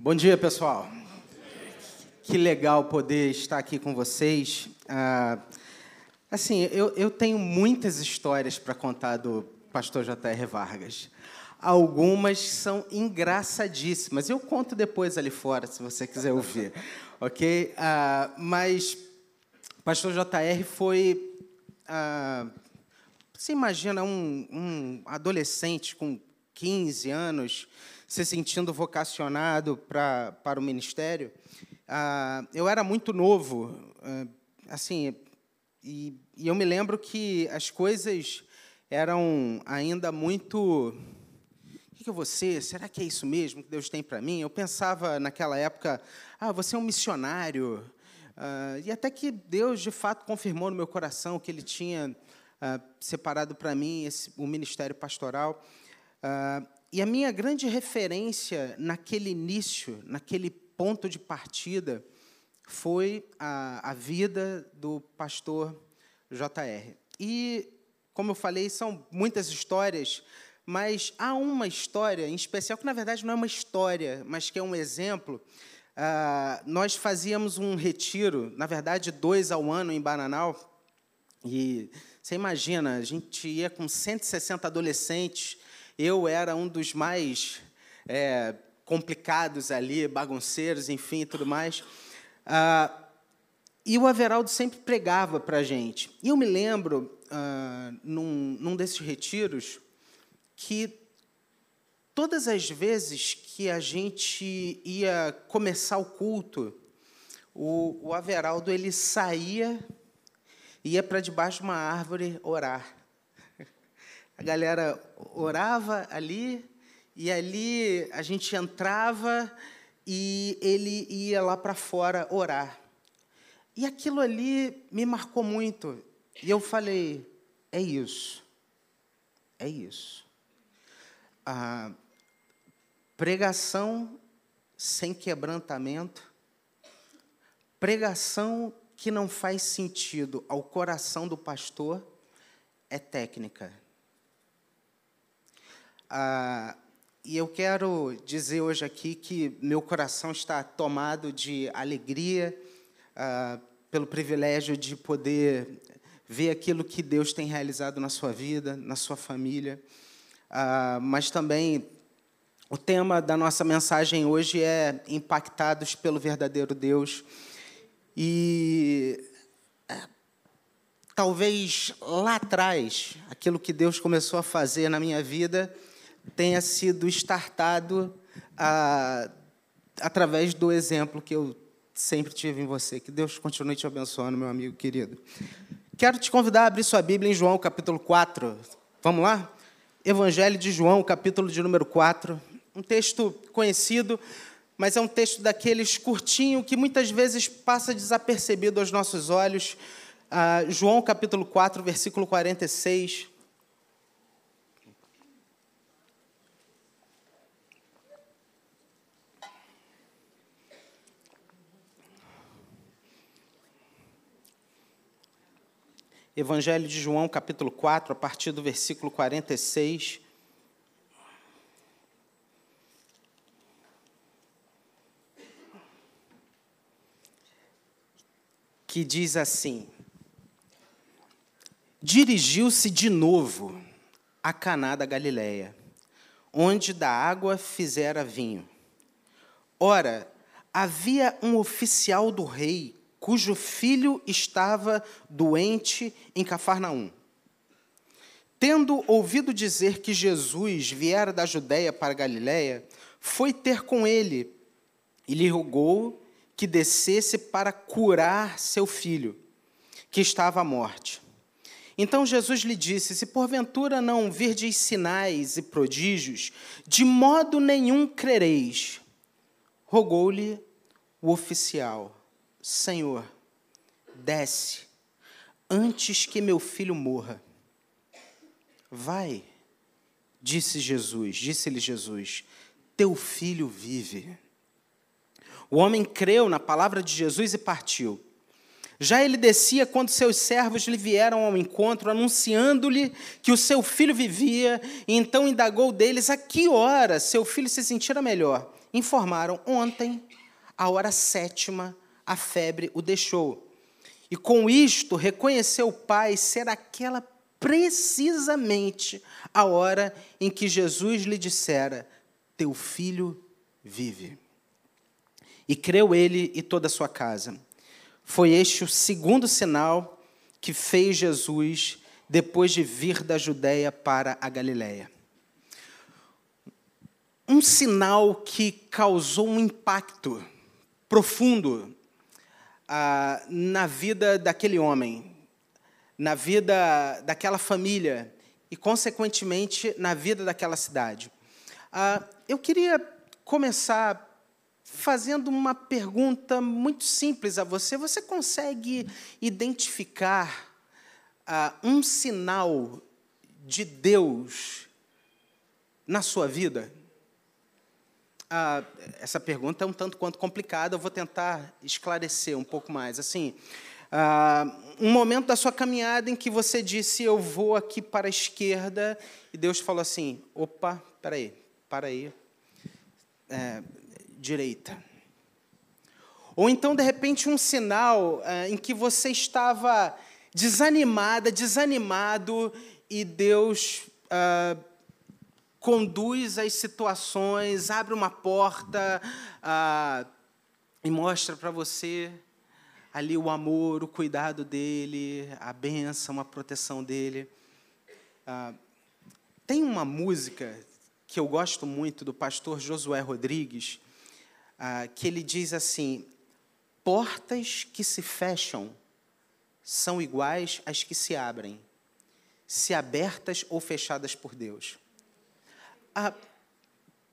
Bom dia, pessoal. Que legal poder estar aqui com vocês. Ah, assim, eu, eu tenho muitas histórias para contar do pastor J.R. Vargas. Algumas são engraçadíssimas. Eu conto depois ali fora, se você quiser ouvir. ok? Ah, mas pastor J.R. foi. Ah, você imagina um, um adolescente com 15 anos se sentindo vocacionado pra, para o ministério. Ah, eu era muito novo, ah, assim, e, e, eu me lembro que as coisas eram ainda muito. O que, eu vou ser? Será que é isso mesmo que Deus tem para mim? Eu pensava naquela época, ah, você é um missionário. Ah, e até que Deus, de fato, confirmou no meu coração que Ele tinha ah, separado para mim esse, o ministério pastoral. Uh, e a minha grande referência naquele início, naquele ponto de partida, foi a, a vida do pastor JR. E, como eu falei, são muitas histórias, mas há uma história em especial, que na verdade não é uma história, mas que é um exemplo. Uh, nós fazíamos um retiro, na verdade, dois ao ano em Bananal, e você imagina, a gente ia com 160 adolescentes eu era um dos mais é, complicados ali, bagunceiros, enfim, tudo mais. Ah, e o Averaldo sempre pregava para a gente. E eu me lembro, ah, num, num desses retiros, que todas as vezes que a gente ia começar o culto, o, o Averaldo ele saía, ia para debaixo de uma árvore orar. A galera orava ali, e ali a gente entrava e ele ia lá para fora orar. E aquilo ali me marcou muito. E eu falei: é isso. É isso. A pregação sem quebrantamento, pregação que não faz sentido ao coração do pastor, é técnica ah, e eu quero dizer hoje aqui que meu coração está tomado de alegria ah, pelo privilégio de poder ver aquilo que Deus tem realizado na sua vida, na sua família. Ah, mas também o tema da nossa mensagem hoje é Impactados pelo Verdadeiro Deus. E talvez lá atrás, aquilo que Deus começou a fazer na minha vida tenha sido startado ah, através do exemplo que eu sempre tive em você. Que Deus continue te abençoando, meu amigo querido. Quero te convidar a abrir sua Bíblia em João, capítulo 4. Vamos lá? Evangelho de João, capítulo de número 4. Um texto conhecido, mas é um texto daqueles curtinho que muitas vezes passa desapercebido aos nossos olhos. Ah, João, capítulo 4, versículo 46. Evangelho de João, capítulo 4, a partir do versículo 46. Que diz assim: Dirigiu-se de novo a Caná da Galileia, onde da água fizera vinho. Ora, havia um oficial do rei cujo filho estava doente em Cafarnaum. Tendo ouvido dizer que Jesus viera da Judéia para Galiléia, foi ter com ele e lhe rogou que descesse para curar seu filho, que estava à morte. Então Jesus lhe disse: Se porventura não virdes sinais e prodígios, de modo nenhum crereis. Rogou-lhe o oficial Senhor, desce antes que meu filho morra. Vai, disse Jesus, disse-lhe Jesus, teu filho vive. O homem creu na palavra de Jesus e partiu. Já ele descia quando seus servos lhe vieram ao encontro, anunciando-lhe que o seu filho vivia, e então indagou deles a que hora seu filho se sentira melhor. informaram ontem, a hora sétima, a febre o deixou. E com isto reconheceu o pai ser aquela precisamente a hora em que Jesus lhe dissera: Teu filho vive. E creu ele e toda a sua casa. Foi este o segundo sinal que fez Jesus depois de vir da Judéia para a Galiléia. Um sinal que causou um impacto profundo ah, na vida daquele homem, na vida daquela família e, consequentemente, na vida daquela cidade. Ah, eu queria começar fazendo uma pergunta muito simples a você. Você consegue identificar ah, um sinal de Deus na sua vida? Ah, essa pergunta é um tanto quanto complicada, eu vou tentar esclarecer um pouco mais. Assim, ah, um momento da sua caminhada em que você disse, eu vou aqui para a esquerda, e Deus falou assim, opa, peraí, para aí, é, direita. Ou então, de repente, um sinal é, em que você estava desanimada, desanimado, e Deus ah, conduz as situações, abre uma porta ah, e mostra para você ali o amor, o cuidado dele, a benção, a proteção dele. Ah, tem uma música que eu gosto muito do pastor Josué Rodrigues, ah, que ele diz assim: portas que se fecham são iguais às que se abrem, se abertas ou fechadas por Deus. Ah,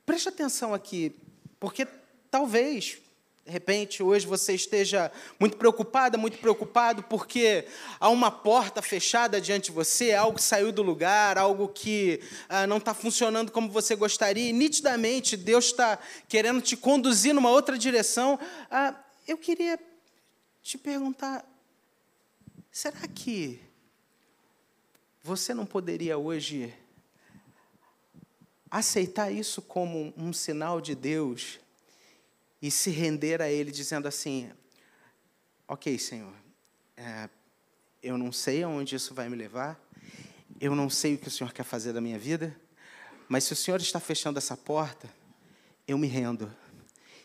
preste atenção aqui, porque talvez, de repente, hoje você esteja muito preocupada, muito preocupado, porque há uma porta fechada diante de você, algo saiu do lugar, algo que ah, não está funcionando como você gostaria, e nitidamente Deus está querendo te conduzir numa outra direção. Ah, eu queria te perguntar: será que você não poderia hoje aceitar isso como um sinal de Deus e se render a Ele, dizendo assim: Ok, Senhor, é, eu não sei aonde isso vai me levar, eu não sei o que o Senhor quer fazer da minha vida, mas se o Senhor está fechando essa porta, eu me rendo,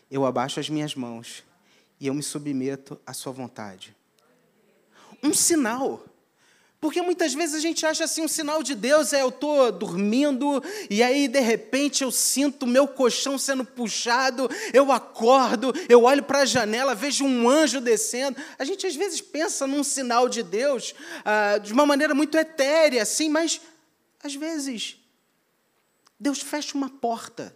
eu abaixo as minhas mãos e eu me submeto à Sua vontade. Um sinal porque muitas vezes a gente acha assim, um sinal de Deus é eu estou dormindo e aí de repente eu sinto meu colchão sendo puxado, eu acordo, eu olho para a janela, vejo um anjo descendo. A gente às vezes pensa num sinal de Deus ah, de uma maneira muito etérea, assim, mas às vezes Deus fecha uma porta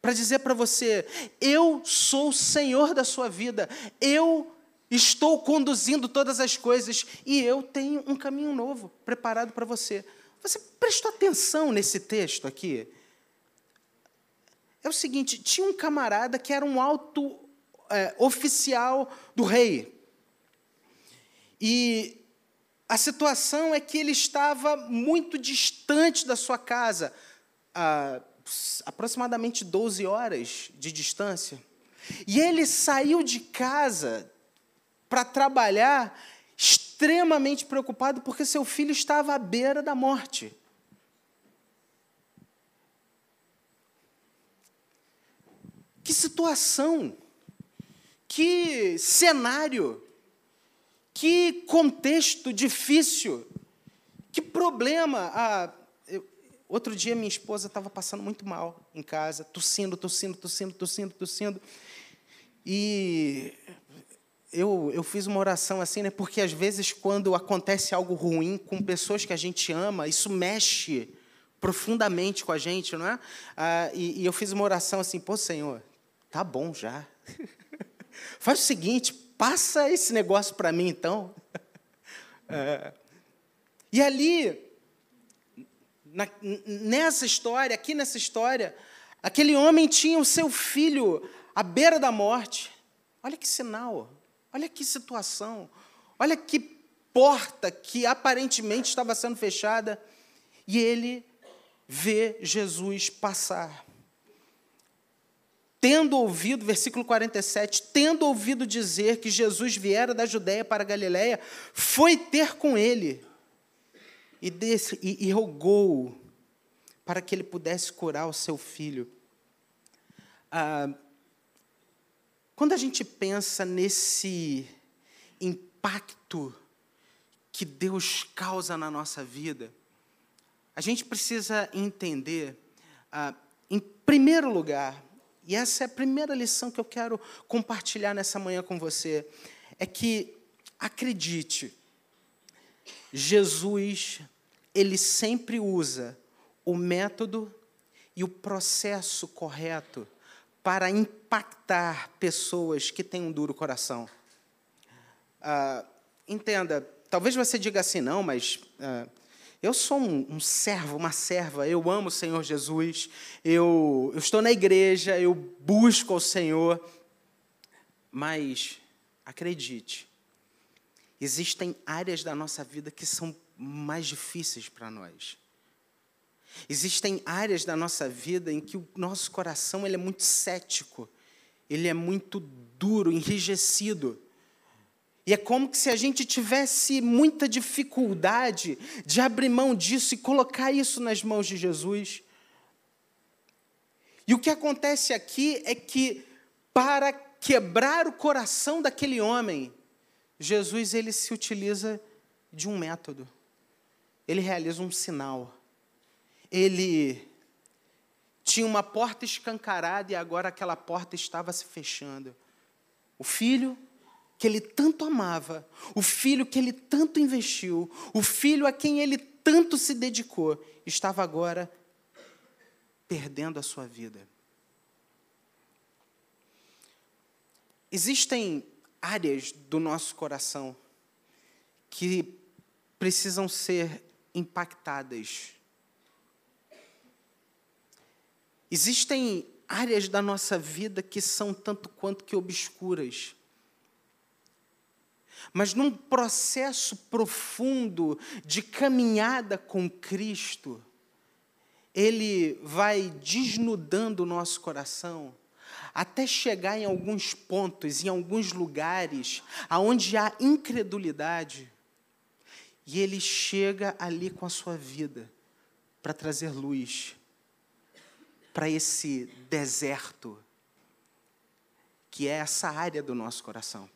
para dizer para você: eu sou o Senhor da sua vida, eu Estou conduzindo todas as coisas e eu tenho um caminho novo preparado para você. Você prestou atenção nesse texto aqui? É o seguinte: tinha um camarada que era um alto é, oficial do rei. E a situação é que ele estava muito distante da sua casa, a aproximadamente 12 horas de distância. E ele saiu de casa para trabalhar extremamente preocupado porque seu filho estava à beira da morte. Que situação, que cenário, que contexto difícil, que problema. Ah, eu, outro dia minha esposa estava passando muito mal em casa, tossindo, tossindo, tossindo, tossindo, tossindo. E eu, eu fiz uma oração assim, né? Porque às vezes, quando acontece algo ruim com pessoas que a gente ama, isso mexe profundamente com a gente, não é? Ah, e, e eu fiz uma oração assim: pô, Senhor, tá bom já. Faz o seguinte, passa esse negócio para mim, então. É. E ali, na, nessa história, aqui nessa história, aquele homem tinha o seu filho à beira da morte. Olha que sinal. Olha que situação. Olha que porta que aparentemente estava sendo fechada. E ele vê Jesus passar. tendo ouvido, versículo 47, tendo ouvido dizer que Jesus viera da Judéia para a Galiléia, foi ter com ele e, desse, e, e rogou para que ele pudesse curar o seu filho. Ah, quando a gente pensa nesse impacto que Deus causa na nossa vida, a gente precisa entender, ah, em primeiro lugar, e essa é a primeira lição que eu quero compartilhar nessa manhã com você, é que acredite, Jesus, ele sempre usa o método e o processo correto para impactar pessoas que têm um duro coração. Ah, entenda, talvez você diga assim, não, mas ah, eu sou um, um, servo, uma serva, eu amo o Senhor Jesus, eu, eu estou na igreja, eu busco ao Senhor, mas acredite, existem áreas da nossa vida que são mais difíceis para nós. Existem áreas da nossa vida em que o nosso coração ele é muito cético, ele é muito duro, enrijecido. E é como se a gente tivesse muita dificuldade de abrir mão disso e colocar isso nas mãos de Jesus. E o que acontece aqui é que, para quebrar o coração daquele homem, Jesus ele se utiliza de um método. Ele realiza um sinal. Ele tinha uma porta escancarada e agora aquela porta estava se fechando. O filho que ele tanto amava, o filho que ele tanto investiu, o filho a quem ele tanto se dedicou, estava agora perdendo a sua vida. Existem áreas do nosso coração que precisam ser impactadas. Existem áreas da nossa vida que são tanto quanto que obscuras. Mas num processo profundo de caminhada com Cristo, Ele vai desnudando o nosso coração, até chegar em alguns pontos, em alguns lugares, aonde há incredulidade, e Ele chega ali com a sua vida para trazer luz para esse deserto, que é essa área do nosso coração.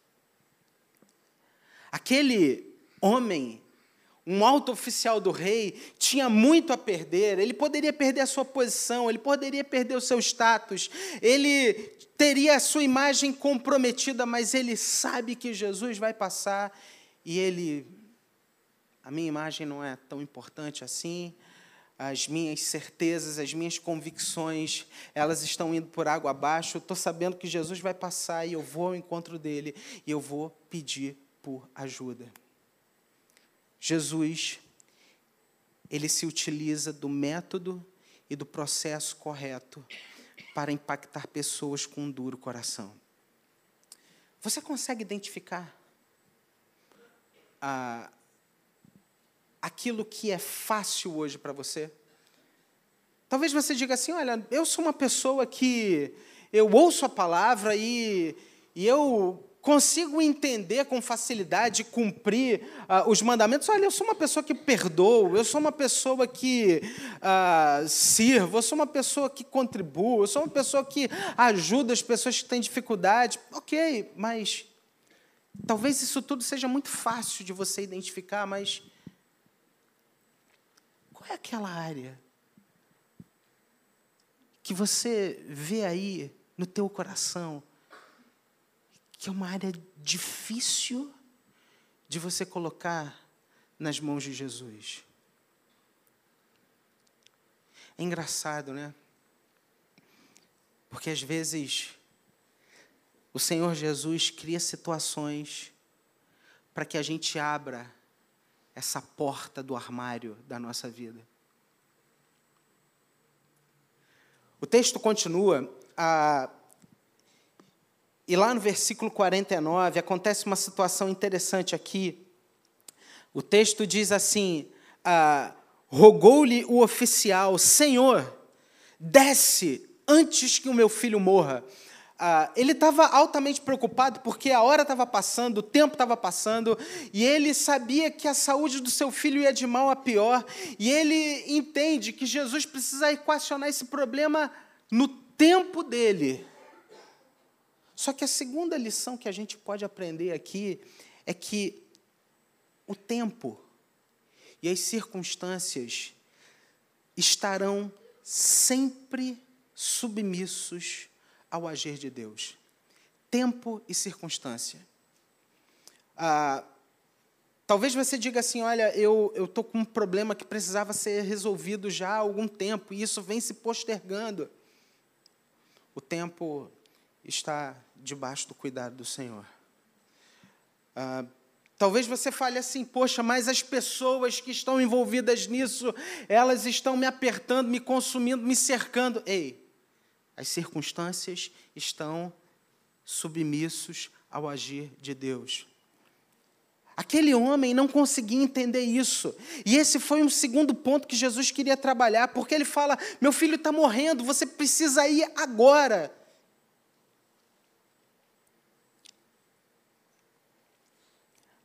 Aquele homem, um alto oficial do rei, tinha muito a perder. Ele poderia perder a sua posição, ele poderia perder o seu status, ele teria a sua imagem comprometida, mas ele sabe que Jesus vai passar e ele. A minha imagem não é tão importante assim, as minhas certezas, as minhas convicções, elas estão indo por água abaixo. Eu estou sabendo que Jesus vai passar e eu vou ao encontro dele e eu vou pedir por ajuda. Jesus, ele se utiliza do método e do processo correto para impactar pessoas com um duro coração. Você consegue identificar ah, aquilo que é fácil hoje para você? Talvez você diga assim: olha, eu sou uma pessoa que eu ouço a palavra e, e eu consigo entender com facilidade, cumprir uh, os mandamentos. Olha, eu sou uma pessoa que perdoa, eu sou uma pessoa que uh, sirvo, eu sou uma pessoa que contribui, eu sou uma pessoa que ajuda as pessoas que têm dificuldade. Ok, mas talvez isso tudo seja muito fácil de você identificar, mas qual é aquela área que você vê aí no teu coração? que é uma área difícil de você colocar nas mãos de Jesus. É engraçado, né? Porque às vezes o Senhor Jesus cria situações para que a gente abra essa porta do armário da nossa vida. O texto continua. A, e lá no versículo 49 acontece uma situação interessante aqui. O texto diz assim: ah, rogou-lhe o oficial, Senhor, desce antes que o meu filho morra. Ah, ele estava altamente preocupado porque a hora estava passando, o tempo estava passando, e ele sabia que a saúde do seu filho ia de mal a pior, e ele entende que Jesus precisa equacionar esse problema no tempo dele. Só que a segunda lição que a gente pode aprender aqui é que o tempo e as circunstâncias estarão sempre submissos ao agir de Deus. Tempo e circunstância. Ah, talvez você diga assim: olha, eu estou com um problema que precisava ser resolvido já há algum tempo e isso vem se postergando. O tempo está debaixo do cuidado do Senhor. Ah, Talvez você fale assim, poxa, mas as pessoas que estão envolvidas nisso, elas estão me apertando, me consumindo, me cercando. Ei, as circunstâncias estão submissos ao agir de Deus. Aquele homem não conseguia entender isso. E esse foi um segundo ponto que Jesus queria trabalhar, porque ele fala: meu filho está morrendo, você precisa ir agora.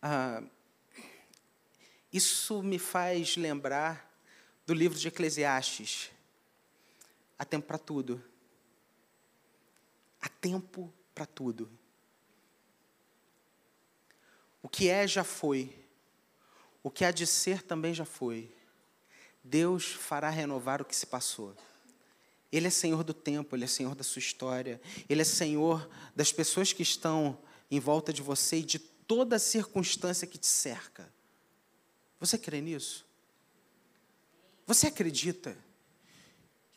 Ah, isso me faz lembrar do livro de Eclesiastes. Há tempo para tudo. Há tempo para tudo. O que é já foi. O que há de ser também já foi. Deus fará renovar o que se passou. Ele é Senhor do tempo, Ele é Senhor da sua história, Ele é Senhor das pessoas que estão em volta de você e de toda circunstância que te cerca. Você crê nisso? Você acredita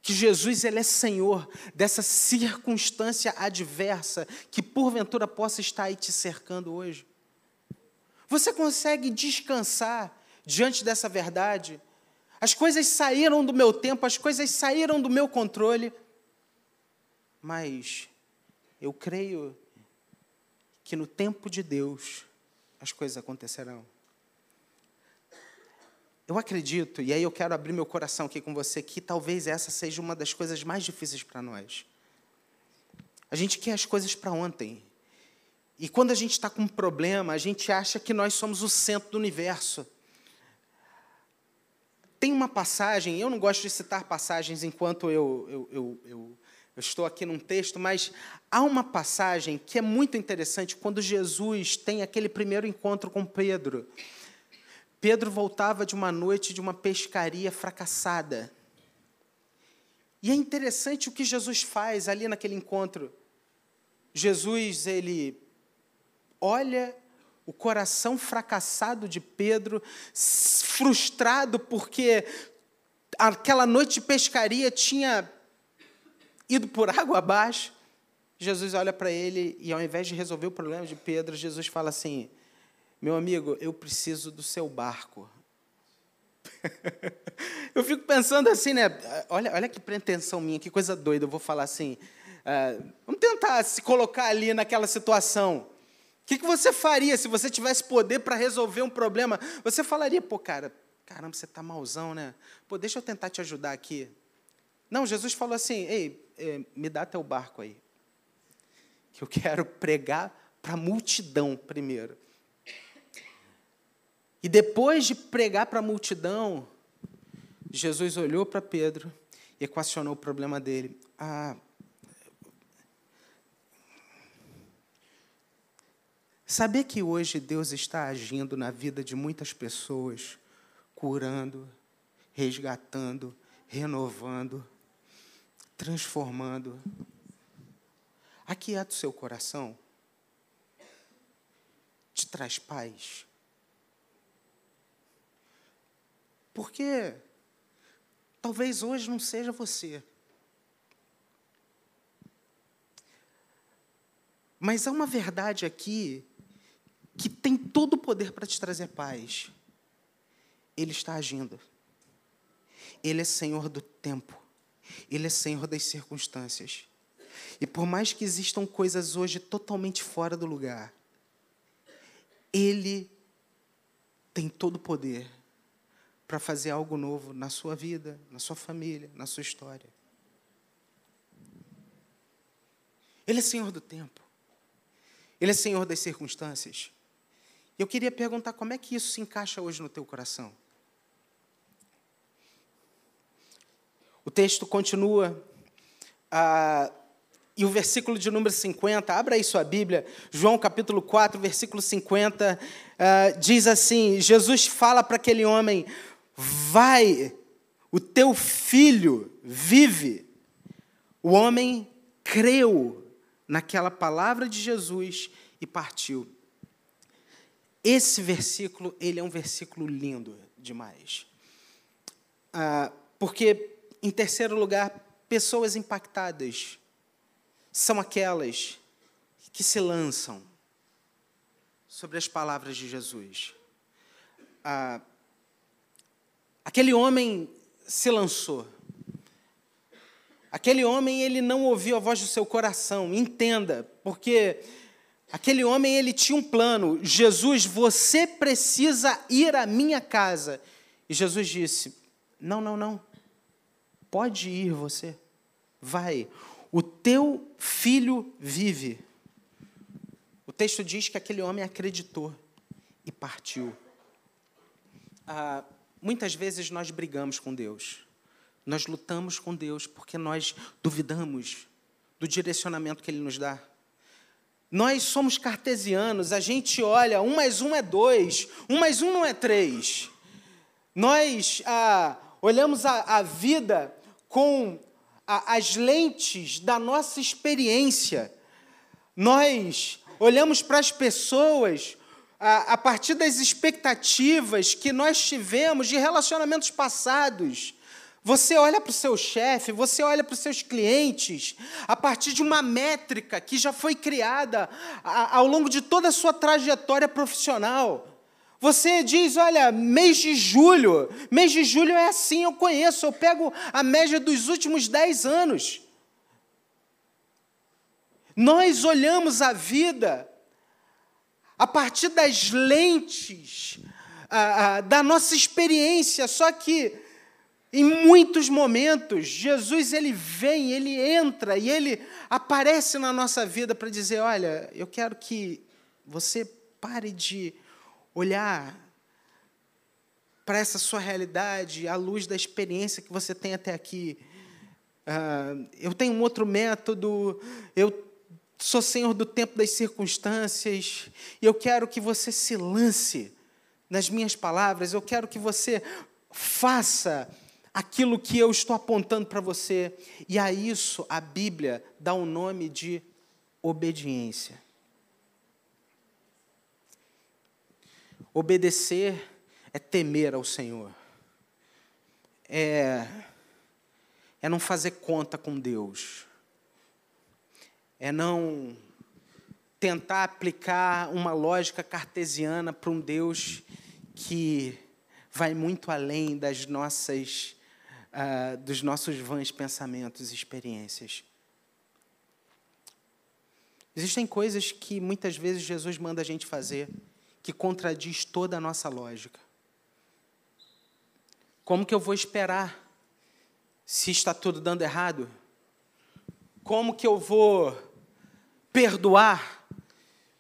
que Jesus ele é Senhor dessa circunstância adversa que porventura possa estar aí te cercando hoje? Você consegue descansar diante dessa verdade? As coisas saíram do meu tempo, as coisas saíram do meu controle, mas eu creio que no tempo de Deus as coisas acontecerão. Eu acredito, e aí eu quero abrir meu coração aqui com você, que talvez essa seja uma das coisas mais difíceis para nós. A gente quer as coisas para ontem. E quando a gente está com um problema, a gente acha que nós somos o centro do universo. Tem uma passagem, eu não gosto de citar passagens enquanto eu, eu, eu, eu eu estou aqui num texto, mas há uma passagem que é muito interessante quando Jesus tem aquele primeiro encontro com Pedro. Pedro voltava de uma noite de uma pescaria fracassada. E é interessante o que Jesus faz ali naquele encontro. Jesus, ele olha o coração fracassado de Pedro, frustrado porque aquela noite de pescaria tinha ido por água abaixo, Jesus olha para ele e, ao invés de resolver o problema de Pedro, Jesus fala assim: Meu amigo, eu preciso do seu barco. eu fico pensando assim, né? Olha, olha que pretensão minha, que coisa doida. Eu vou falar assim: uh, vamos tentar se colocar ali naquela situação. O que, que você faria se você tivesse poder para resolver um problema? Você falaria, pô, cara, caramba, você está malzão, né? Pô, deixa eu tentar te ajudar aqui. Não, Jesus falou assim: ei, é, me dá teu barco aí. Que eu quero pregar para a multidão primeiro. E depois de pregar para a multidão, Jesus olhou para Pedro e equacionou o problema dele. Ah, saber que hoje Deus está agindo na vida de muitas pessoas, curando, resgatando, renovando, transformando. Aquieta o seu coração. Te traz paz. Porque talvez hoje não seja você. Mas há uma verdade aqui que tem todo o poder para te trazer paz. Ele está agindo. Ele é Senhor do tempo. Ele é Senhor das circunstâncias. E por mais que existam coisas hoje totalmente fora do lugar, Ele tem todo o poder para fazer algo novo na sua vida, na sua família, na sua história. Ele é Senhor do tempo. Ele é Senhor das circunstâncias. Eu queria perguntar como é que isso se encaixa hoje no teu coração. O texto continua, ah, e o versículo de número 50, abra aí sua Bíblia, João capítulo 4, versículo 50, ah, diz assim: Jesus fala para aquele homem: Vai, o teu filho vive. O homem creu naquela palavra de Jesus e partiu. Esse versículo, ele é um versículo lindo demais. Ah, porque em terceiro lugar, pessoas impactadas são aquelas que se lançam sobre as palavras de Jesus. Ah, aquele homem se lançou. Aquele homem, ele não ouviu a voz do seu coração, entenda, porque aquele homem, ele tinha um plano. Jesus, você precisa ir à minha casa. E Jesus disse: Não, não, não. Pode ir você. Vai. O teu filho vive. O texto diz que aquele homem acreditou e partiu. Ah, muitas vezes nós brigamos com Deus. Nós lutamos com Deus porque nós duvidamos do direcionamento que Ele nos dá. Nós somos cartesianos, a gente olha, um mais um é dois, um mais um não é três. Nós ah, olhamos a, a vida com a, as lentes da nossa experiência. Nós olhamos para as pessoas a, a partir das expectativas que nós tivemos de relacionamentos passados. Você olha para o seu chefe, você olha para os seus clientes, a partir de uma métrica que já foi criada ao longo de toda a sua trajetória profissional. Você diz, olha, mês de julho, mês de julho é assim, eu conheço, eu pego a média dos últimos dez anos. Nós olhamos a vida a partir das lentes da nossa experiência, só que em muitos momentos Jesus ele vem, ele entra e ele aparece na nossa vida para dizer, olha, eu quero que você pare de olhar para essa sua realidade à luz da experiência que você tem até aqui. Uh, eu tenho um outro método, eu sou senhor do tempo das circunstâncias, e eu quero que você se lance nas minhas palavras, eu quero que você faça aquilo que eu estou apontando para você, e a isso a Bíblia dá o um nome de obediência. Obedecer é temer ao Senhor. É, é não fazer conta com Deus. É não tentar aplicar uma lógica cartesiana para um Deus que vai muito além das nossas, uh, dos nossos vãs pensamentos e experiências. Existem coisas que muitas vezes Jesus manda a gente fazer que contradiz toda a nossa lógica. Como que eu vou esperar se está tudo dando errado? Como que eu vou perdoar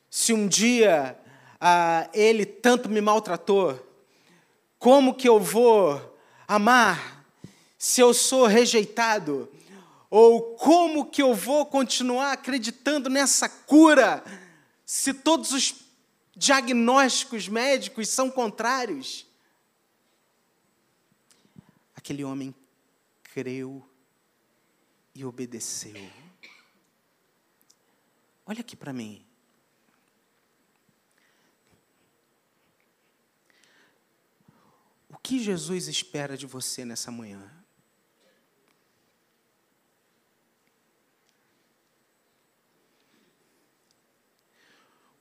se um dia ah, ele tanto me maltratou? Como que eu vou amar se eu sou rejeitado? Ou como que eu vou continuar acreditando nessa cura se todos os diagnósticos médicos são contrários. Aquele homem creu e obedeceu. Olha aqui para mim. O que Jesus espera de você nessa manhã?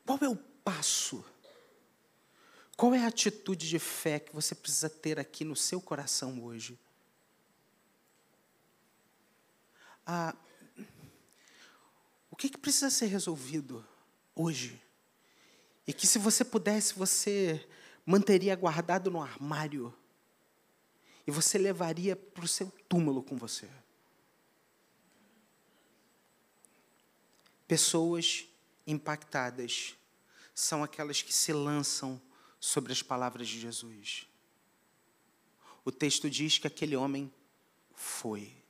Qual é o passo? Qual é a atitude de fé que você precisa ter aqui no seu coração hoje? Ah, o que, que precisa ser resolvido hoje? E que, se você pudesse, você manteria guardado no armário e você levaria para o seu túmulo com você. Pessoas impactadas são aquelas que se lançam sobre as palavras de Jesus. O texto diz que aquele homem foi.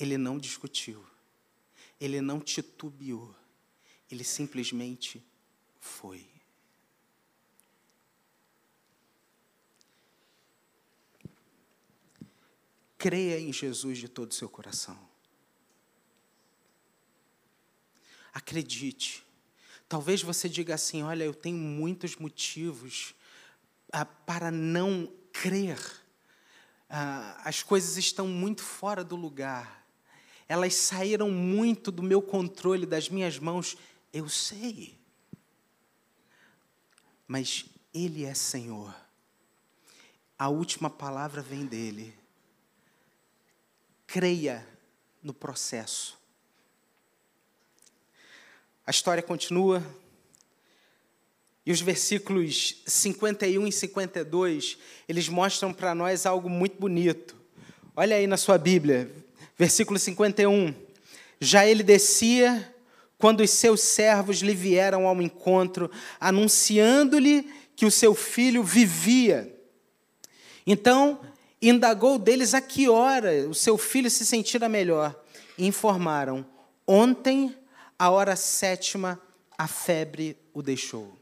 Ele não discutiu. Ele não titubeou. Ele simplesmente foi. Creia em Jesus de todo o seu coração. Acredite. Talvez você diga assim: olha, eu tenho muitos motivos ah, para não crer. Ah, as coisas estão muito fora do lugar. Elas saíram muito do meu controle, das minhas mãos. Eu sei. Mas Ele é Senhor. A última palavra vem dele. Creia no processo. A história continua. E os versículos 51 e 52, eles mostram para nós algo muito bonito. Olha aí na sua Bíblia, versículo 51. Já ele descia quando os seus servos lhe vieram ao encontro, anunciando-lhe que o seu filho vivia. Então, indagou deles a que hora o seu filho se sentira melhor. E informaram: ontem, a hora sétima, a febre o deixou.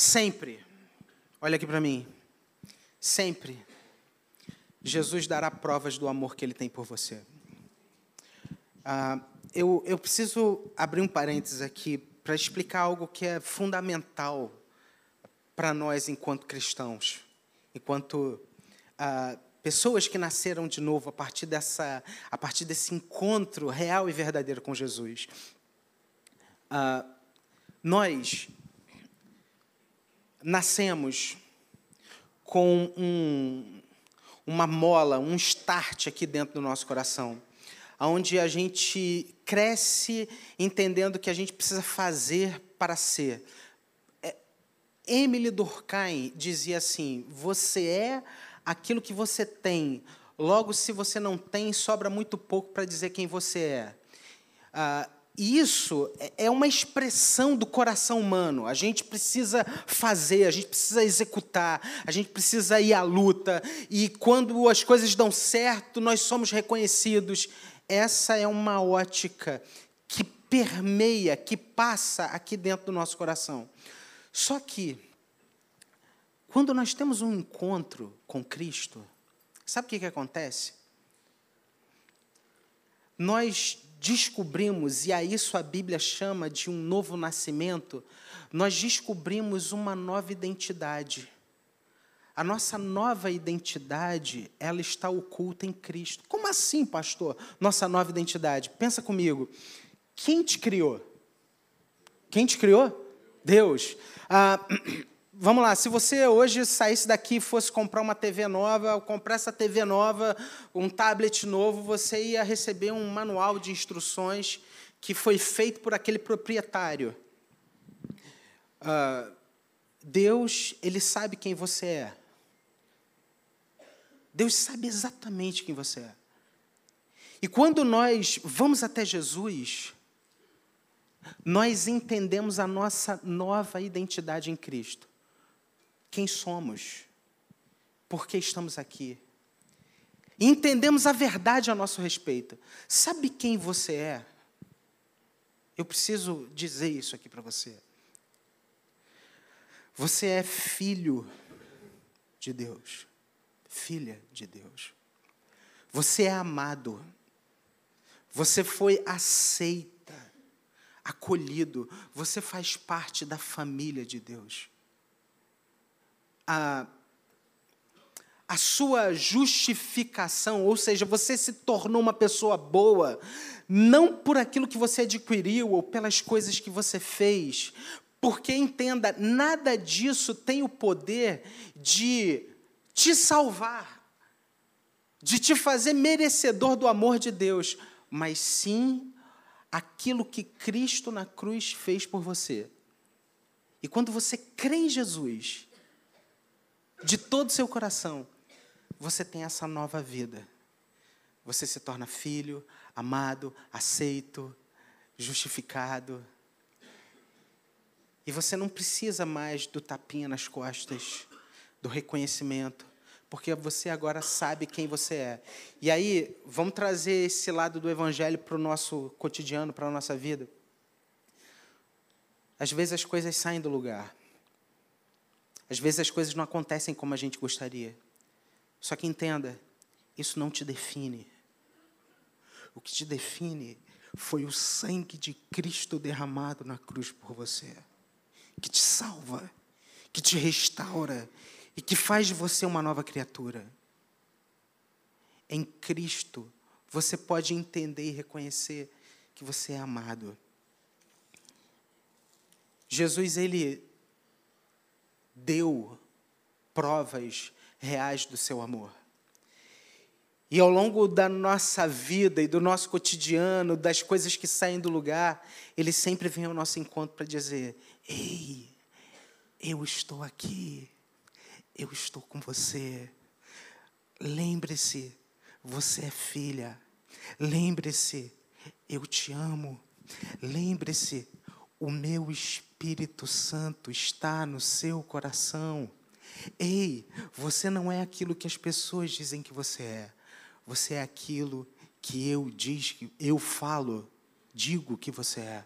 Sempre, olha aqui para mim, sempre, Jesus dará provas do amor que Ele tem por você. Ah, eu, eu preciso abrir um parênteses aqui para explicar algo que é fundamental para nós enquanto cristãos, enquanto ah, pessoas que nasceram de novo a partir dessa, a partir desse encontro real e verdadeiro com Jesus. Ah, nós nascemos com um, uma mola, um start aqui dentro do nosso coração, onde a gente cresce entendendo que a gente precisa fazer para ser. É, Emily Durkheim dizia assim: você é aquilo que você tem. Logo, se você não tem, sobra muito pouco para dizer quem você é. Ah, isso é, é uma expressão do coração humano. A gente precisa fazer, a gente precisa executar, a gente precisa ir à luta. E quando as coisas dão certo, nós somos reconhecidos. Essa é uma ótica que permeia, que passa aqui dentro do nosso coração. Só que, quando nós temos um encontro com Cristo, sabe o que, que acontece? Nós descobrimos, e a isso a Bíblia chama de um novo nascimento, nós descobrimos uma nova identidade. A nossa nova identidade, ela está oculta em Cristo. Como assim, pastor? Nossa nova identidade. Pensa comigo. Quem te criou? Quem te criou? Deus. Ah, Vamos lá, se você hoje saísse daqui e fosse comprar uma TV nova, ou comprar essa TV nova, um tablet novo, você ia receber um manual de instruções que foi feito por aquele proprietário. Uh, Deus, Ele sabe quem você é. Deus sabe exatamente quem você é. E quando nós vamos até Jesus, nós entendemos a nossa nova identidade em Cristo quem somos, por que estamos aqui. E entendemos a verdade a nosso respeito. Sabe quem você é? Eu preciso dizer isso aqui para você. Você é filho de Deus, filha de Deus. Você é amado. Você foi aceita, acolhido. Você faz parte da família de Deus a, a sua justificação, ou seja, você se tornou uma pessoa boa, não por aquilo que você adquiriu ou pelas coisas que você fez, porque entenda, nada disso tem o poder de te salvar, de te fazer merecedor do amor de Deus, mas sim aquilo que Cristo na cruz fez por você. E quando você crê em Jesus, de todo o seu coração, você tem essa nova vida. Você se torna filho, amado, aceito, justificado. E você não precisa mais do tapinha nas costas, do reconhecimento, porque você agora sabe quem você é. E aí, vamos trazer esse lado do evangelho para o nosso cotidiano, para a nossa vida. Às vezes as coisas saem do lugar. Às vezes as coisas não acontecem como a gente gostaria. Só que entenda, isso não te define. O que te define foi o sangue de Cristo derramado na cruz por você, que te salva, que te restaura e que faz de você uma nova criatura. Em Cristo, você pode entender e reconhecer que você é amado. Jesus, ele deu provas reais do seu amor. E ao longo da nossa vida e do nosso cotidiano, das coisas que saem do lugar, ele sempre vem ao nosso encontro para dizer: Ei, eu estou aqui, eu estou com você. Lembre-se, você é filha. Lembre-se, eu te amo. Lembre-se, o meu Espírito Santo está no seu coração. Ei, você não é aquilo que as pessoas dizem que você é. Você é aquilo que eu diz, eu falo, digo que você é.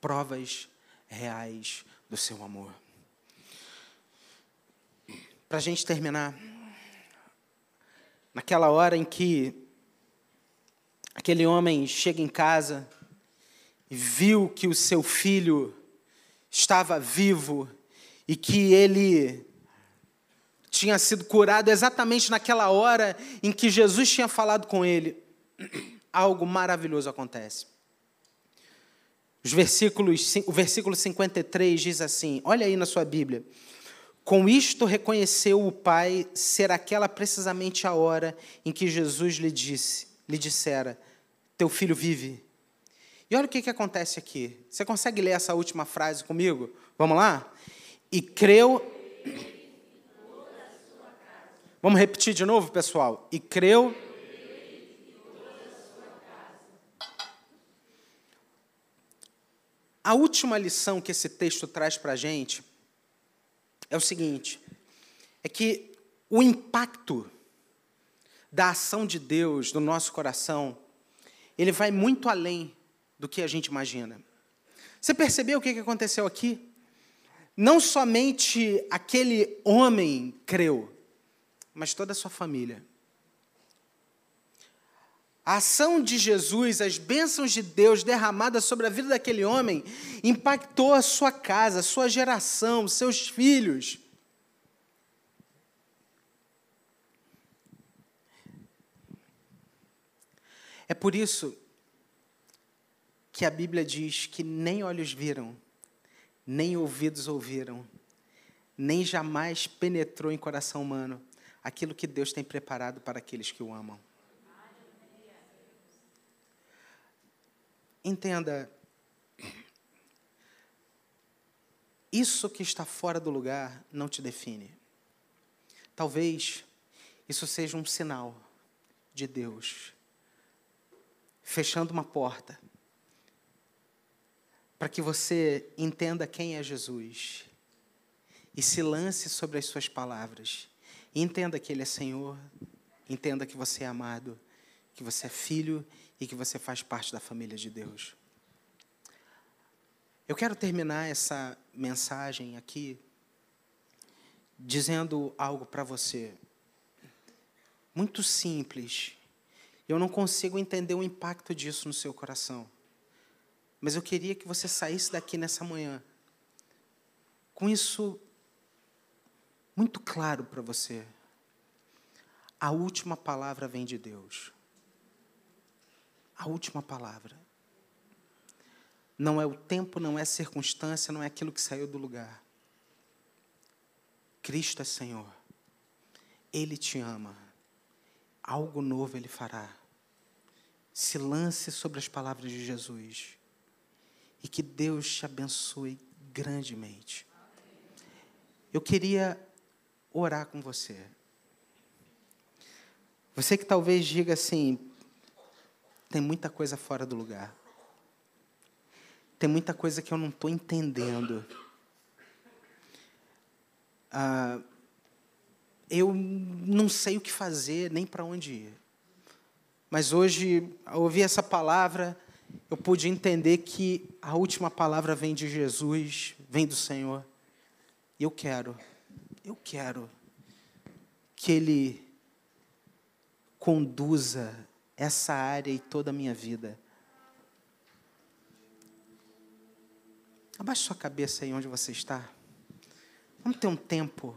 Provas reais do seu amor. Para a gente terminar, naquela hora em que aquele homem chega em casa viu que o seu filho estava vivo e que ele tinha sido curado exatamente naquela hora em que Jesus tinha falado com ele, algo maravilhoso acontece. Os versículos, o versículo 53 diz assim: olha aí na sua Bíblia. Com isto reconheceu o pai ser aquela precisamente a hora em que Jesus lhe disse, lhe dissera: teu filho vive. E olha o que, que acontece aqui. Você consegue ler essa última frase comigo? Vamos lá? E creu. Vamos repetir de novo, pessoal? E creu. A última lição que esse texto traz para a gente é o seguinte: é que o impacto da ação de Deus no nosso coração ele vai muito além do que a gente imagina. Você percebeu o que aconteceu aqui? Não somente aquele homem creu, mas toda a sua família. A ação de Jesus, as bênçãos de Deus derramadas sobre a vida daquele homem, impactou a sua casa, a sua geração, seus filhos. É por isso que a Bíblia diz que nem olhos viram, nem ouvidos ouviram, nem jamais penetrou em coração humano aquilo que Deus tem preparado para aqueles que o amam. Entenda, isso que está fora do lugar não te define. Talvez isso seja um sinal de Deus fechando uma porta para que você entenda quem é Jesus e se lance sobre as suas palavras. Entenda que Ele é Senhor, entenda que você é amado, que você é filho e que você faz parte da família de Deus. Eu quero terminar essa mensagem aqui dizendo algo para você, muito simples, eu não consigo entender o impacto disso no seu coração. Mas eu queria que você saísse daqui nessa manhã com isso muito claro para você. A última palavra vem de Deus. A última palavra. Não é o tempo, não é a circunstância, não é aquilo que saiu do lugar. Cristo é Senhor. Ele te ama algo novo Ele fará. Se lance sobre as palavras de Jesus. E que Deus te abençoe grandemente. eu queria orar com você. Você que talvez diga assim: tem muita coisa fora do lugar. Tem muita coisa que eu não estou entendendo. Ah, eu não sei o que fazer, nem para onde ir. Mas hoje, ao ouvir essa palavra, eu pude entender que a última palavra vem de Jesus, vem do Senhor. E eu quero, eu quero que Ele conduza essa área e toda a minha vida. Abaixe sua cabeça aí onde você está. Vamos ter um tempo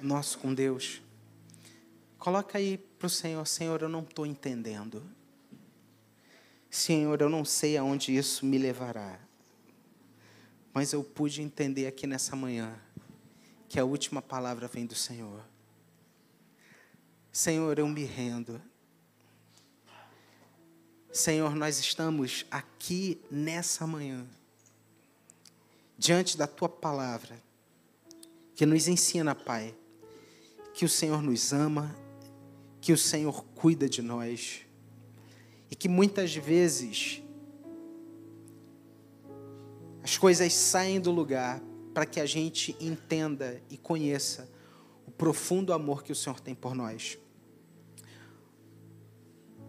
nosso com Deus. Coloca aí para o Senhor, Senhor, eu não estou entendendo. Senhor, eu não sei aonde isso me levará. Mas eu pude entender aqui nessa manhã que a última palavra vem do Senhor. Senhor, eu me rendo. Senhor, nós estamos aqui nessa manhã, diante da tua palavra, que nos ensina, Pai, que o Senhor nos ama, que o Senhor cuida de nós, e que muitas vezes as coisas saem do lugar para que a gente entenda e conheça o profundo amor que o Senhor tem por nós.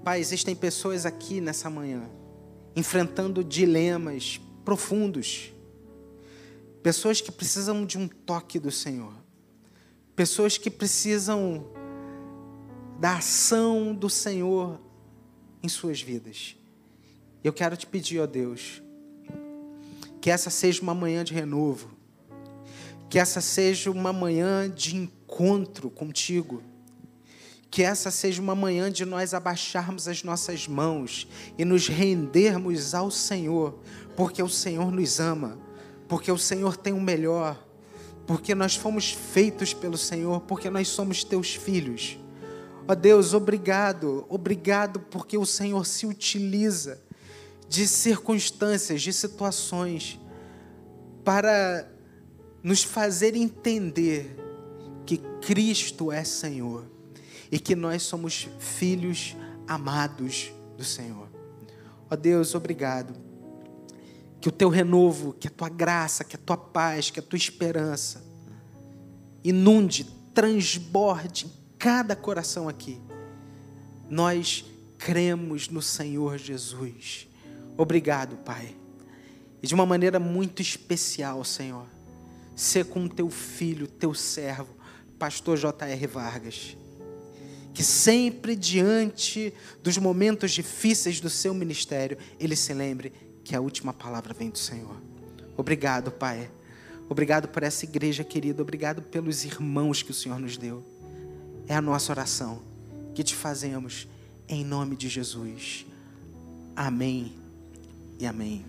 Pai, existem pessoas aqui nessa manhã enfrentando dilemas profundos. Pessoas que precisam de um toque do Senhor. Pessoas que precisam da ação do Senhor em suas vidas. Eu quero te pedir, ó Deus, que essa seja uma manhã de renovo, que essa seja uma manhã de encontro contigo que essa seja uma manhã de nós abaixarmos as nossas mãos e nos rendermos ao Senhor, porque o Senhor nos ama, porque o Senhor tem o melhor, porque nós fomos feitos pelo Senhor, porque nós somos teus filhos. Ó Deus, obrigado, obrigado porque o Senhor se utiliza de circunstâncias, de situações, para nos fazer entender que Cristo é Senhor e que nós somos filhos amados do Senhor. Ó Deus, obrigado. Que o teu renovo, que a tua graça, que a tua paz, que a tua esperança inunde, transborde cada coração aqui. Nós cremos no Senhor Jesus. Obrigado, Pai. E de uma maneira muito especial, Senhor, ser com teu filho, teu servo, pastor J.R. Vargas que sempre diante dos momentos difíceis do seu ministério, ele se lembre que a última palavra vem do Senhor. Obrigado, Pai. Obrigado por essa igreja querida. Obrigado pelos irmãos que o Senhor nos deu. É a nossa oração que te fazemos em nome de Jesus. Amém e amém.